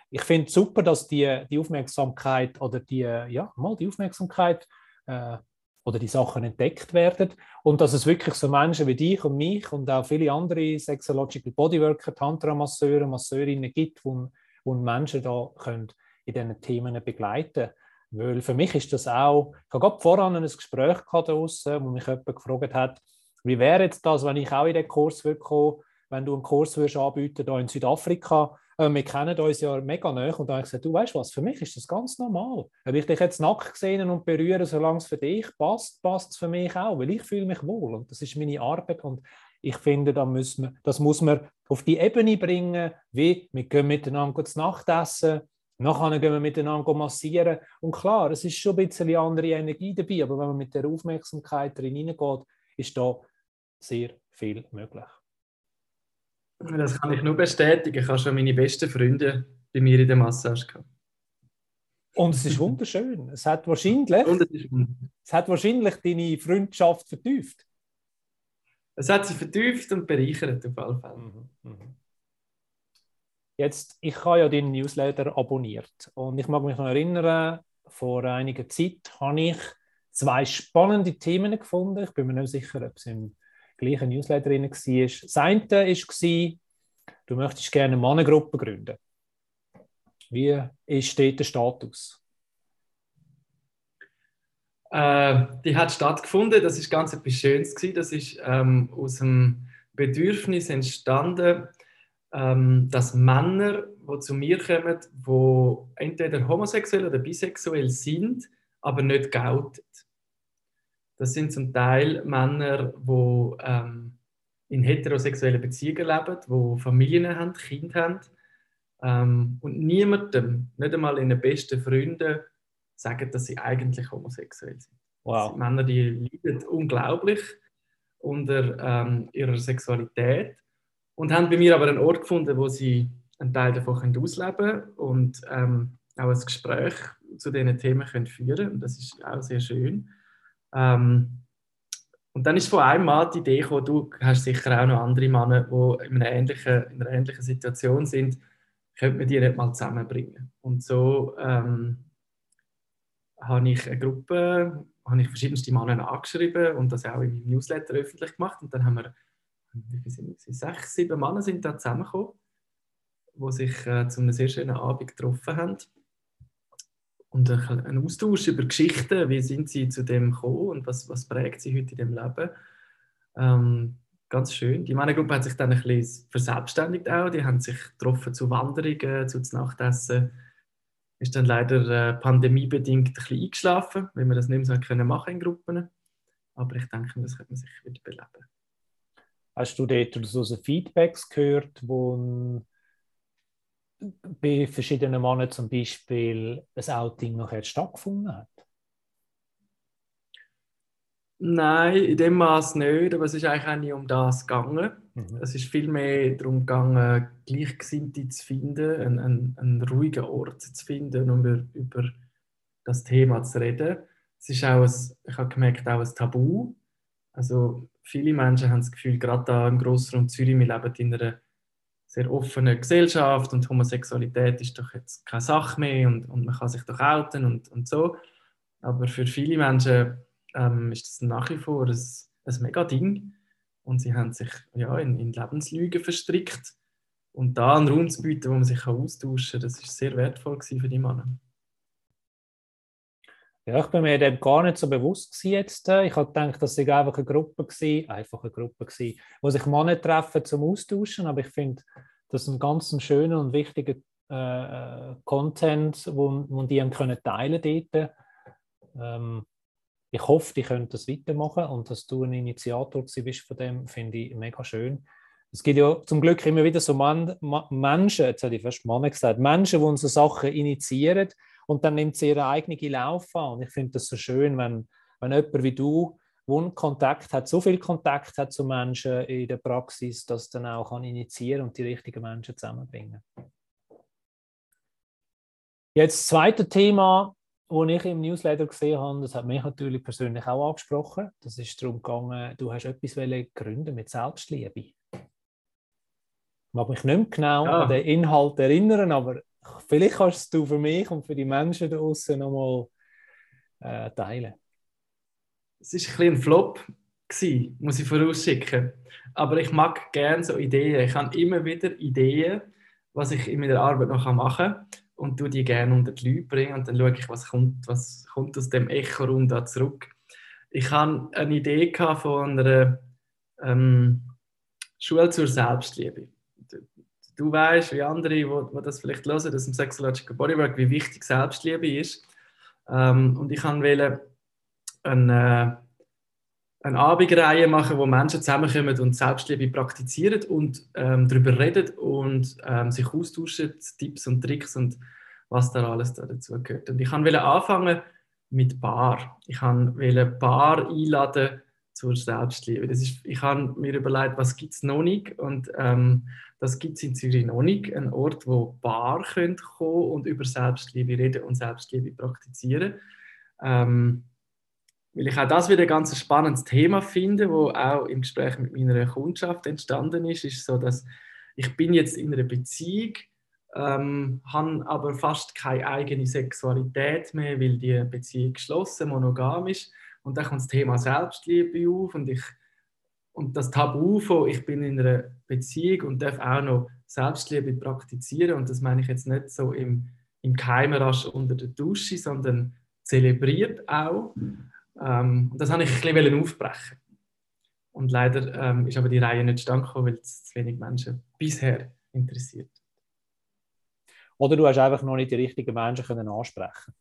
Ich finde es super, dass die, die Aufmerksamkeit oder die, ja, mal die Aufmerksamkeit äh, oder die Sachen entdeckt werden und dass es wirklich so Menschen wie dich und mich und auch viele andere Sexological Bodyworker, Tantra-Masseure, Masseurinnen gibt, wo Menschen da können in diesen Themen begleiten Weil für mich ist das auch, ich habe gerade voran ein Gespräch draussen, wo mich jemand gefragt hat, wie wäre jetzt das, wenn ich auch in den Kurs würde kommen, wenn du einen Kurs würdest anbieten hier in Südafrika, äh, wir kennen uns ja mega nah und da habe ich gesagt, du weißt was, für mich ist das ganz normal. Wenn ich dich jetzt nackt gesehen und berühre, solange es für dich passt, passt es für mich auch, weil ich fühle mich wohl und das ist meine Arbeit und ich finde, da müssen wir, das muss man auf die Ebene bringen, wie wir gehen miteinander zu Nacht essen, nachher gehen wir miteinander massieren und klar, es ist schon ein bisschen andere Energie dabei, aber wenn man mit der Aufmerksamkeit drin hineingeht, ist da sehr viel möglich. Das kann ich nur bestätigen. Ich habe schon meine besten Freunde bei mir in der Massage gehabt. Und es ist wunderschön. Es hat wahrscheinlich, es hat wahrscheinlich deine Freundschaft vertieft. Es hat sie vertieft und bereichert auf alle Fälle. Mhm, mhm. Jetzt, ich habe ja deinen Newsletter abonniert und ich mag mich noch erinnern, vor einiger Zeit habe ich zwei spannende Themen gefunden. Ich bin mir nicht sicher, ob es im gleichen Newsletter drin war. Das eine war, du möchtest gerne eine Mannengruppe gründen. Wie ist dort der Status? Äh, die hat stattgefunden. Das ist ganz etwas Schönes. Das ist ähm, aus dem Bedürfnis entstanden, ähm, dass Männer, die zu mir kommen, die entweder homosexuell oder bisexuell sind, aber nicht gelten. Das sind zum Teil Männer, die ähm, in heterosexuellen Beziehungen leben, die Familien haben, Kinder haben. Ähm, und niemandem, nicht einmal in den besten Freunden, sagen, dass sie eigentlich homosexuell sind. Wow. sind Männer, die leiden unglaublich unter ähm, ihrer Sexualität und haben bei mir aber einen Ort gefunden, wo sie einen Teil davon ausleben können und ähm, auch ein Gespräch zu diesen Themen können führen können. Das ist auch sehr schön. Ähm, und dann ist von einem Mann die Idee gekommen, du hast sicher auch noch andere Männer, die in einer ähnlichen, in einer ähnlichen Situation sind, könnte man die nicht mal zusammenbringen. Und so ähm, habe ich eine Gruppe, habe ich verschiedenste Männer angeschrieben und das auch in meinem Newsletter öffentlich gemacht. Und dann haben wir, wie viele sind wir? Sechs, sieben Männer sind da zusammengekommen, die sich äh, zu einem sehr schönen Abend getroffen haben und ein Austausch über Geschichten, wie sind sie zu dem gekommen und was, was prägt sie heute in dem Leben. Ähm, ganz schön. Die Männergruppe hat sich dann ein bisschen verselbstständigt auch. Die haben sich getroffen zu Wanderungen, zu Nachtessen. Ist dann leider äh, pandemiebedingt ein bisschen eingeschlafen, weil wir das nicht mehr so können machen in Gruppen. Aber ich denke, das könnte man sich wieder beleben. Hast du dort so Feedbacks gehört, wo bei verschiedenen Männern zum Beispiel ein Outing nachher stattgefunden hat? Nein, in dem Maß nicht, aber es ist eigentlich auch nicht um das gegangen. Mhm. Es ist vielmehr darum gegangen, Gleichgesinnte zu finden, einen, einen, einen ruhigen Ort zu finden, um über, über das Thema zu reden. Es ist auch, ein, ich habe gemerkt, auch ein Tabu. Also viele Menschen haben das Gefühl, gerade da im Grossraum Zürich, wir leben in einer sehr offene Gesellschaft und Homosexualität ist doch jetzt keine Sache mehr und, und man kann sich doch outen und, und so. Aber für viele Menschen ähm, ist das nach wie vor ein, ein mega Ding und sie haben sich ja, in, in Lebenslügen verstrickt. Und da einen Raum zu bieten, wo man sich austauschen kann, das ist sehr wertvoll für die Männer. Ja, ich bin mir dem gar nicht so bewusst jetzt. Ich habe gedacht, das sei einfach eine Gruppe gewesen, einfach eine Gruppe gewesen, wo sich Männer treffen zum Austauschen. Aber ich finde, das ist ein ganz schöner und wichtiger äh, Content, wo, wo die können teilen dort. Ähm, ich hoffe, die können das weitermachen und dass du ein Initiator bist von dem, finde ich mega schön. Es gibt ja zum Glück immer wieder so Man Ma Menschen, jetzt hätte ich fast Männer gesagt, Menschen, die so Sachen initiieren und dann nimmt sie ihre eigene Lauf an. Und ich finde das so schön, wenn, wenn jemand wie du, wo Kontakt hat, so viel Kontakt hat zu Menschen in der Praxis, dass dann auch kann initiieren und die richtigen Menschen zusammenbringen. Jetzt das zweite Thema, das ich im Newsletter gesehen habe, das hat mich natürlich persönlich auch angesprochen. Das ist darum gegangen, du hast etwas gründen mit Selbstliebe. Ich mag mich nicht mehr genau ja. an den Inhalt erinnern, aber vielleicht kannst du für mich und für die Menschen da draußen nochmal äh, teilen. es ist ein bisschen ein Flop gewesen, muss ich vorausschicken. Aber ich mag gerne so Ideen. Ich habe immer wieder Ideen, was ich in meiner Arbeit noch machen kann und tue die gerne unter die Leute bringen und dann schaue ich, was kommt, was kommt aus dem Echo-Raum da zurück. Ich hatte eine Idee von einer ähm, Schule zur Selbstliebe. Du, weißt, wie andere, die, das vielleicht hören, dass im Sexological Bodywork, wie wichtig Selbstliebe ist. Ähm, und ich wollte eine, äh, eine Abendreihe machen, wo Menschen zusammenkommen und Selbstliebe praktizieren und ähm, darüber reden und ähm, sich austauschen, Tipps und Tricks und was da alles da dazu gehört. Und ich wollte anfangen mit Bar. Ich wollte Bar einladen zur Selbstliebe. Das ist, ich habe mir überlegt, was gibt es noch nicht und ähm, das gibt es in Zürich noch nicht. Ein Ort, wo Bar kommen und über Selbstliebe reden und Selbstliebe praktizieren. Ähm, weil ich auch das wieder ein ganz spannendes Thema finde, wo auch im Gespräch mit meiner Kundschaft entstanden ist, ist so, dass ich bin jetzt in einer Beziehung, ähm, habe aber fast keine eigene Sexualität mehr, weil die Beziehung geschlossen, monogam ist. Und dann kommt das Thema Selbstliebe auf und ich und das Tabu von ich bin in einer Beziehung und darf auch noch Selbstliebe praktizieren und das meine ich jetzt nicht so im, im Keimerasch unter der Dusche, sondern zelebriert auch. Ähm, und das habe ich ein bisschen aufbrechen. Und leider ähm, ist aber die Reihe nicht stand weil es zu wenig Menschen bisher interessiert. Oder du hast einfach noch nicht die richtigen Menschen können ansprechen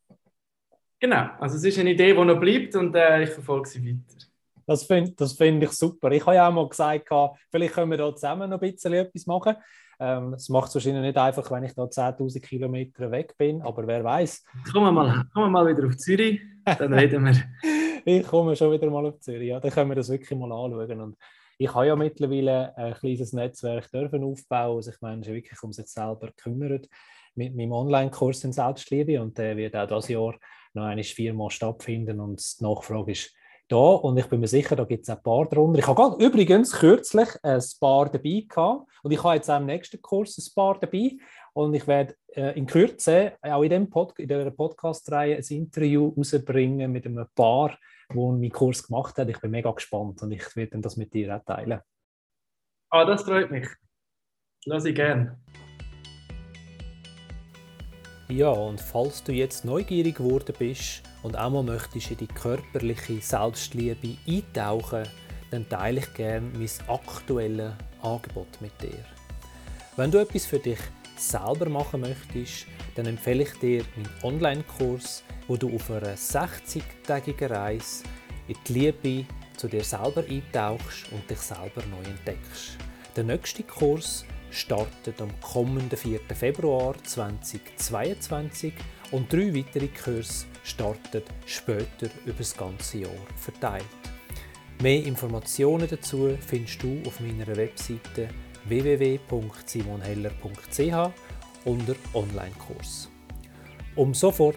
Genau, also es ist eine Idee, die noch bleibt und äh, ich verfolge sie weiter. Das finde das find ich super. Ich habe ja auch mal gesagt, vielleicht können wir da zusammen noch ein bisschen etwas machen. Ähm, es macht es wahrscheinlich nicht einfach, wenn ich da 10.000 Kilometer weg bin, aber wer weiß. Kommen wir mal, kommen wir mal wieder auf Zürich, dann reden wir. ich komme schon wieder mal auf Zürich, ja, dann können wir das wirklich mal anschauen. Und ich habe ja mittlerweile ein kleines Netzwerk dürfen aufbauen, wo sich Menschen wirklich um sich selber kümmern mit meinem Online-Kurs in Selbstliebe und der wird auch dieses Jahr noch einmal viermal stattfinden und die Nachfrage ist da und ich bin mir sicher, da gibt es ein paar drunter. Ich habe übrigens kürzlich ein paar dabei gehabt und ich habe jetzt auch im nächsten Kurs ein paar dabei und ich werde äh, in Kürze auch in, dem Pod in dieser Podcast-Reihe ein Interview rausbringen mit einem Paar, wo meinen Kurs gemacht hat. Ich bin mega gespannt und ich werde das mit dir auch teilen. Ah, das freut mich. Lass ich gerne. Ja, und falls du jetzt neugierig geworden bist und auch mal möchtest in die körperliche Selbstliebe eintauchen, dann teile ich gerne mein aktuelles Angebot mit dir. Wenn du etwas für dich selber machen möchtest, dann empfehle ich dir meinen Online-Kurs, wo du auf einer 60-tägigen Reise in die Liebe zu dir selber eintauchst und dich selber neu entdeckst. Der nächste Kurs startet am kommenden 4. Februar 2022 und drei weitere Kurse starten später über das ganze Jahr verteilt. Mehr Informationen dazu findest du auf meiner Webseite www.simonheller.ch unter Online-Kurs. Um sofort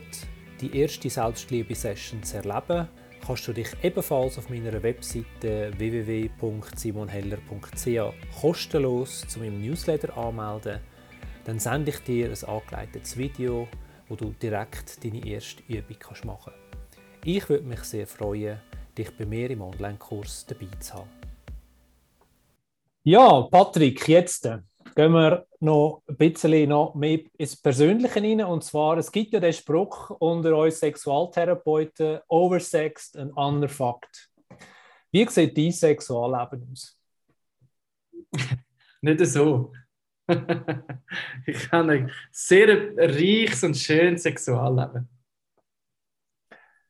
die erste Selbstliebe-Session zu erleben, kannst du dich ebenfalls auf meiner Webseite www.simonheller.ch kostenlos zu meinem Newsletter anmelden. Dann sende ich dir ein angeleitetes Video, wo du direkt deine erste Übung machen kannst. Ich würde mich sehr freuen, dich bei mir im Online-Kurs dabei zu haben. Ja, Patrick, jetzt gehen wir noch ein bisschen noch mehr ins Persönliche rein. Und zwar, es gibt ja den Spruch unter uns Sexualtherapeuten, oversexed and underfucked. Wie sieht dein Sexualleben aus? Nicht so. ich habe ein sehr reiches und schönes Sexualleben.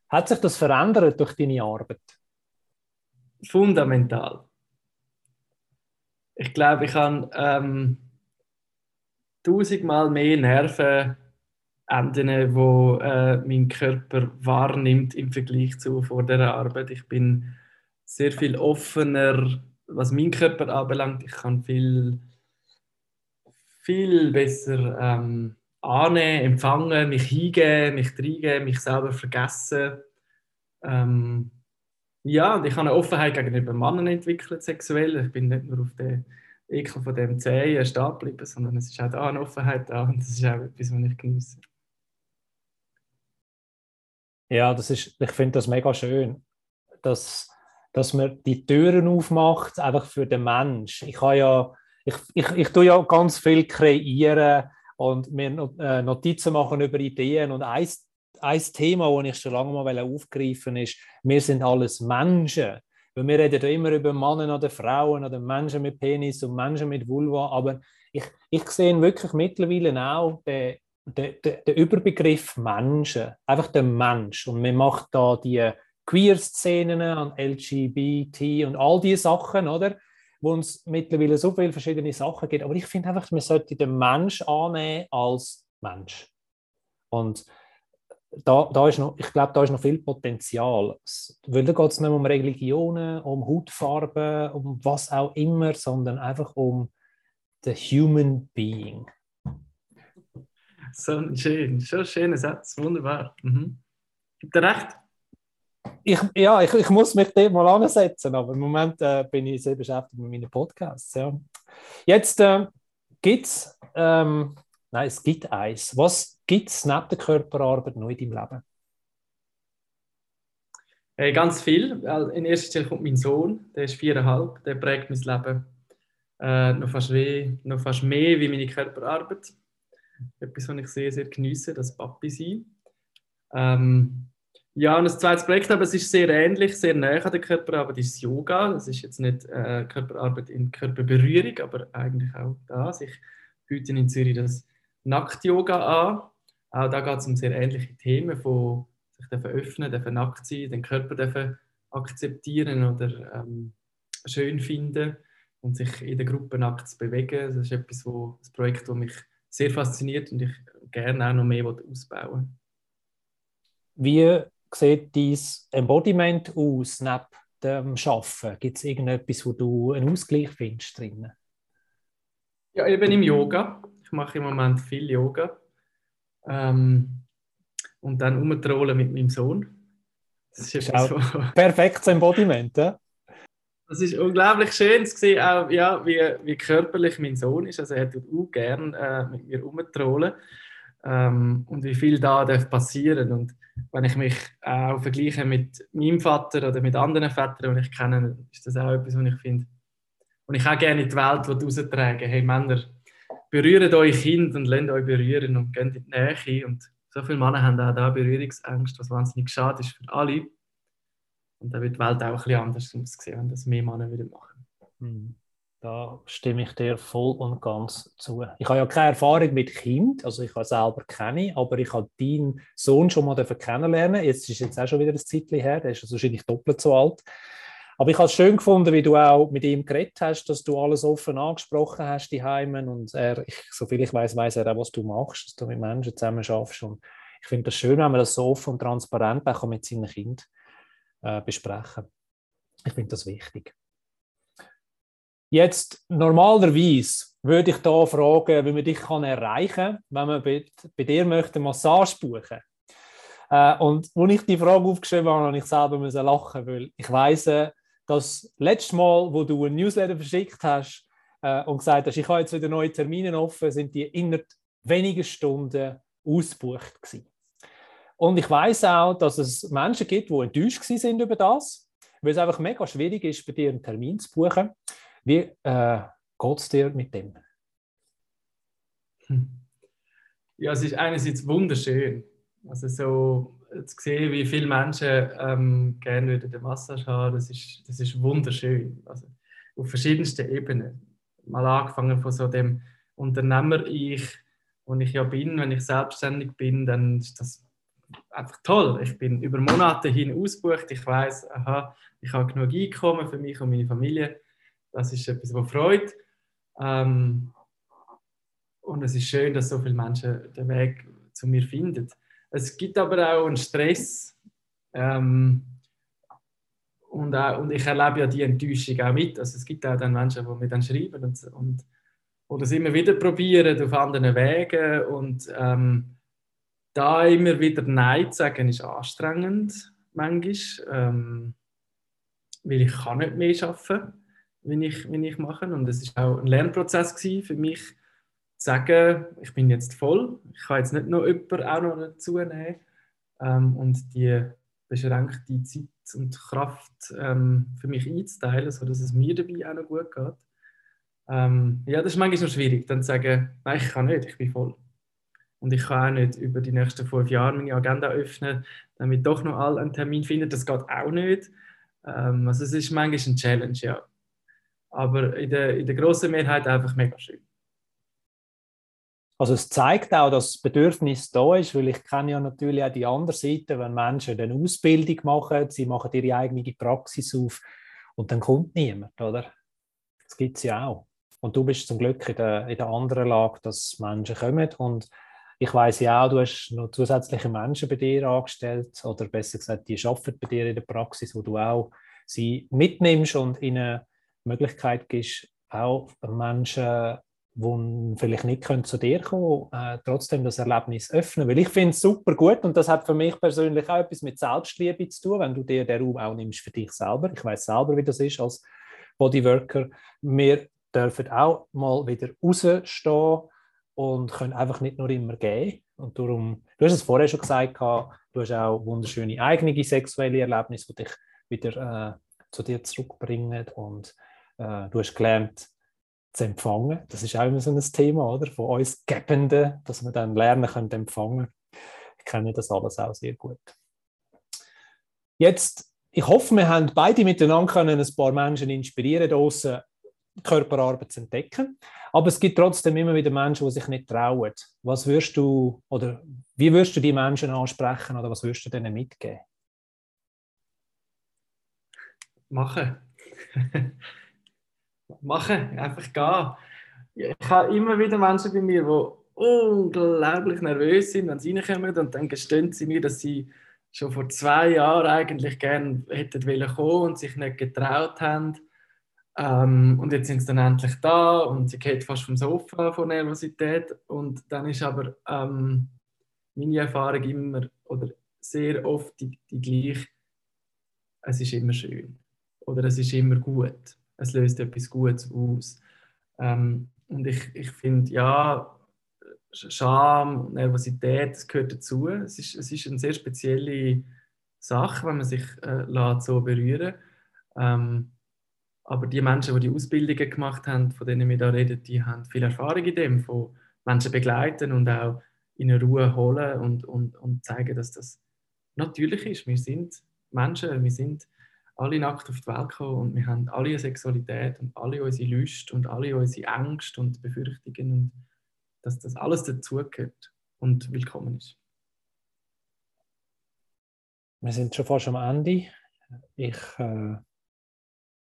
Hat sich das verändert durch deine Arbeit? Fundamental. Ich glaube, ich habe ähm, tausendmal mehr Nervenenden, wo äh, mein Körper wahrnimmt im Vergleich zu vor der Arbeit. Ich bin sehr viel offener, was meinen Körper anbelangt. Ich kann viel, viel besser ähm, annehmen, empfangen, mich hingeben, mich reingeben, mich selber vergessen. Ähm, ja, und ich habe eine Offenheit gegenüber Männern entwickelt, sexuell. Ich bin nicht nur auf den Ekel von dem Zehen stehen geblieben, sondern es ist auch da eine Offenheit da und das ist auch etwas, was ich genieße. Ja, das ist, ich finde das mega schön. dass, dass man die Türen aufmacht, einfach für den Mensch. Ich habe ja, ich, ich, ich tue ja ganz viel kreieren und mir äh, Notizen machen über Ideen und ein, ein Thema, das ich schon lange mal aufgreifen ist, wir sind alles Menschen. Weil wir reden ja immer über Männer oder Frauen oder Menschen mit Penis und Menschen mit Vulva, aber ich, ich sehe wirklich mittlerweile auch den, den, den, Überbegriff Menschen, einfach der Mensch. Und man macht da die Queer-Szenen an LGBT und all diese Sachen, oder? Wo uns mittlerweile so viele verschiedene Sachen gibt. Aber ich finde einfach, man sollte den Mensch annehmen als Mensch. Und da, da ist noch, ich glaube, da ist noch viel Potenzial. Weil da geht es nicht um Religionen, um Hautfarben, um was auch immer, sondern einfach um the human being. So ein schön, so ein schöner Satz, wunderbar. Mhm. Gibt er recht? Ich, ja, ich, ich muss mich dem mal ansetzen, aber im Moment äh, bin ich sehr beschäftigt mit meinen Podcasts. Ja. Jetzt äh, gibt es, ähm, nein, es gibt eins. Was gibt es neben der Körperarbeit noch in deinem Leben? Hey, ganz viel. In erster Stelle kommt mein Sohn, der ist viereinhalb, der prägt mein Leben äh, noch, fast wie, noch fast mehr wie meine Körperarbeit. Etwas, was ich sehr, sehr geniesse, das Papi sein. Ähm, ja, und das zweite Projekt, aber es ist sehr ähnlich, sehr nah an der Körperarbeit, ist Yoga. Das ist jetzt nicht äh, Körperarbeit in Körperberührung, aber eigentlich auch das. Ich biete in Zürich das Nackt-Yoga an. Auch da geht es um sehr ähnliche Themen, von sich öffnen, dürfen nackt sein, den Körper dürfen akzeptieren oder ähm, schön finden und sich in der Gruppe nackt zu bewegen. Das ist etwas, wo, ein Projekt, das mich sehr fasziniert und ich gerne auch noch mehr ausbauen Wie sieht dein Embodiment aus neben dem Arbeiten? Gibt es irgendetwas, wo du einen Ausgleich findest drin? Ja, eben im Yoga. Ich mache im Moment viel Yoga. Ähm, und dann umtrollen mit meinem Sohn. Das ist, das ist so. perfektes Embodiment. Ja? Das ist unglaublich schön zu sehen, auch, ja, wie, wie körperlich mein Sohn ist. Also er tut auch gerne äh, mit mir umtrollen. Ähm, und wie viel da darf passieren. Und wenn ich mich auch vergleiche mit meinem Vater oder mit anderen Vätern, die ich kenne, ist das auch etwas, was ich finde. Und ich auch gerne in die Welt raustragen. Hey Männer, berührt euch Kind und lernt euch berühren und geht in die Nähe. Und so viele Männer haben auch da Berührungsängste, was wahnsinnig schade ist für alle. Und da wird die Welt auch ein bisschen anders aussehen, wenn das mehr Männer wieder machen. Hm. Da stimme ich dir voll und ganz zu. Ich habe ja keine Erfahrung mit Kind, also ich habe selber keine, aber ich habe deinen Sohn schon mal kennenlernen. Jetzt ist jetzt auch schon wieder ein Zeitchen her, der ist wahrscheinlich doppelt so alt. Aber ich habe es schön gefunden, wie du auch mit ihm geredet hast, dass du alles offen angesprochen hast, die Heimen. Und er, ich, soviel ich weiß, weiß er auch, was du machst, dass du mit Menschen zusammen schaffst. Und ich finde das schön, wenn man das so offen und transparent auch mit seinen Kindern äh, besprechen. Ich finde das wichtig. Jetzt normalerweise würde ich da fragen, wie man dich kann erreichen kann, wenn man bei, bei dir möchte Massage buchen. Äh, und als ich die Frage aufgeschrieben habe, habe ich selber lachen, weil ich weiss, äh, das letzte Mal, wo du ein Newsletter verschickt hast äh, und gesagt hast, ich habe jetzt wieder neue Termine offen, sind die innerhalb weniger Stunden ausgebucht gewesen. Und ich weiß auch, dass es Menschen gibt, die enttäuscht sind über das, weil es einfach mega schwierig ist, bei dir einen Termin zu buchen. Wie äh, geht es dir mit dem? Ja, es ist einerseits wunderschön. Also so zu sehen, wie viele Menschen ähm, gerne wieder den Massage haben, das ist, das ist wunderschön. Also, auf verschiedensten Ebenen. Mal angefangen von so dem Unternehmer-Ich, wo ich ja bin, wenn ich selbstständig bin, dann ist das einfach toll. Ich bin über Monate hin ausgebucht. Ich weiß, aha, ich habe genug Einkommen für mich und meine Familie. Das ist etwas, was freut. Ähm, und es ist schön, dass so viele Menschen den Weg zu mir finden. Es gibt aber auch einen Stress. Ähm, und, auch, und ich erlebe ja die Enttäuschung auch mit. Also es gibt auch dann Menschen, die mir dann schreiben und, und oder es immer wieder probieren auf anderen Wegen. Und ähm, da immer wieder Nein zu sagen, ist anstrengend manchmal. Ähm, weil ich kann nicht mehr arbeiten, wenn ich, wenn ich mache. Und es war auch ein Lernprozess für mich, sagen, ich bin jetzt voll, ich kann jetzt nicht noch jemanden auch noch dazu nehmen ähm, und die beschränkte Zeit und Kraft ähm, für mich einzuteilen, sodass es mir dabei auch noch gut geht. Ähm, ja, das ist manchmal noch schwierig, dann zu sagen, nein, ich kann nicht, ich bin voll. Und ich kann auch nicht über die nächsten fünf Jahre meine Agenda öffnen, damit doch noch alle einen Termin finden. Das geht auch nicht. Ähm, also es ist manchmal ein Challenge, ja. Aber in der, in der grossen Mehrheit einfach mega schön. Also es zeigt auch, dass das Bedürfnis da ist, weil ich kenne ja natürlich auch die andere Seite, wenn Menschen eine Ausbildung machen, sie machen ihre eigene Praxis auf und dann kommt niemand, oder? Das gibt es ja auch. Und du bist zum Glück in der, in der anderen Lage, dass Menschen kommen und ich weiß ja auch, du hast noch zusätzliche Menschen bei dir angestellt oder besser gesagt, die arbeiten bei dir in der Praxis, wo du auch sie mitnimmst und ihnen Möglichkeit gibst, auch Menschen die vielleicht nicht können zu dir kommen äh, trotzdem das Erlebnis öffnen. Weil ich finde es super gut und das hat für mich persönlich auch etwas mit Selbstliebe zu tun, wenn du dir den Raum auch nimmst für dich selber. Ich weiß selber, wie das ist als Bodyworker. Wir dürfen auch mal wieder rausstehen und können einfach nicht nur immer gehen. Und darum, du hast es vorher schon gesagt, du hast auch wunderschöne eigene sexuelle Erlebnisse, die dich wieder äh, zu dir zurückbringen und äh, du hast gelernt, zu empfangen. Das ist auch immer so ein Thema oder? von uns Gebenden, dass wir dann lernen können empfangen. Ich kenne das alles auch sehr gut. Jetzt, ich hoffe, wir haben beide miteinander können ein paar Menschen inspirieren, draußen Körperarbeit zu entdecken. Aber es gibt trotzdem immer wieder Menschen, die sich nicht trauen. Was würdest du oder wie würdest du die Menschen ansprechen oder was würdest du denen mitgeben? Machen. machen, einfach gehen. Ich habe immer wieder Menschen bei mir, die unglaublich nervös sind, wenn sie reinkommen und dann gestehen sie mir, dass sie schon vor zwei Jahren eigentlich gerne hätten wollen kommen und sich nicht getraut haben. Ähm, und jetzt sind sie dann endlich da und sie geht fast vom Sofa von Nervosität. Und dann ist aber ähm, meine Erfahrung immer oder sehr oft die, die gleiche. Es ist immer schön oder es ist immer gut es löst etwas Gutes aus. Ähm, und ich, ich finde, ja, Scham, Nervosität, das gehört dazu. Es ist, es ist eine sehr spezielle Sache, wenn man sich äh, so berühren ähm, Aber die Menschen, die die Ausbildungen gemacht haben, von denen wir da reden, die haben viel Erfahrung in dem, von Menschen begleiten und auch in Ruhe holen und, und, und zeigen, dass das natürlich ist. Wir sind Menschen, wir sind alle nackt auf die Welt gekommen und wir haben alle eine Sexualität und alle unsere Lust und alle unsere Ängste und Befürchtungen und dass das alles dazugehört und willkommen ist. Wir sind schon fast am Ende. Ich äh,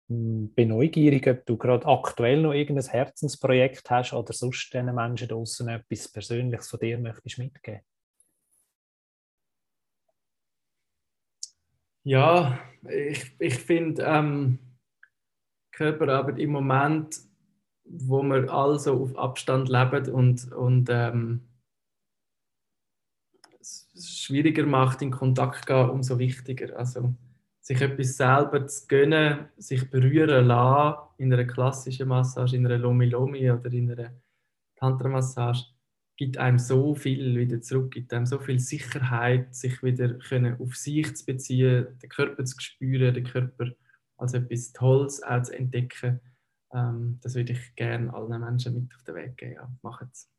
bin neugierig, ob du gerade aktuell noch irgendein Herzensprojekt hast oder sonst den Menschen draußen etwas Persönliches von dir möchtest mitgeben. Ja, ich, ich finde ähm, Körperarbeit im Moment, wo wir also auf Abstand leben und, und ähm, es schwieriger macht, in Kontakt zu gehen, umso wichtiger. Also sich etwas selber zu gönnen, sich berühren lassen in einer klassischen Massage, in einer Lomi Lomi oder in einer Tantra-Massage gibt einem so viel wieder zurück, gibt einem so viel Sicherheit, sich wieder können auf sich zu beziehen, den Körper zu spüren, den Körper als etwas Tolles auch zu entdecken. Ähm, das würde ich gerne allen Menschen mit auf den Weg geben. Ja, Machen es.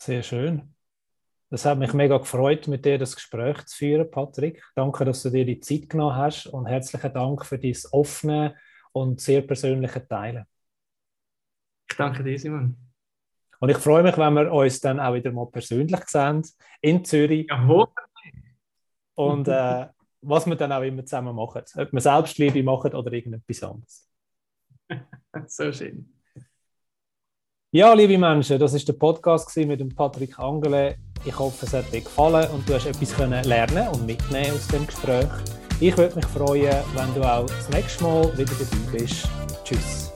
Sehr schön. Das hat mich mega gefreut, mit dir das Gespräch zu führen, Patrick. Danke, dass du dir die Zeit genommen hast und herzlichen Dank für dein offene und sehr persönliche Teilen. Ich danke dir, Simon. Und ich freue mich, wenn wir uns dann auch wieder mal persönlich sehen in Zürich. Ja, Und äh, was wir dann auch immer zusammen machen. Ob wir Selbstliebe machen oder irgendetwas anderes. so schön. Ja, liebe Menschen, das war der Podcast mit dem Patrick Angele. Ich hoffe, es hat dir gefallen und du hast etwas können lernen und mitnehmen aus dem Gespräch. Ich würde mich freuen, wenn du auch das nächste Mal wieder dabei bist. Tschüss.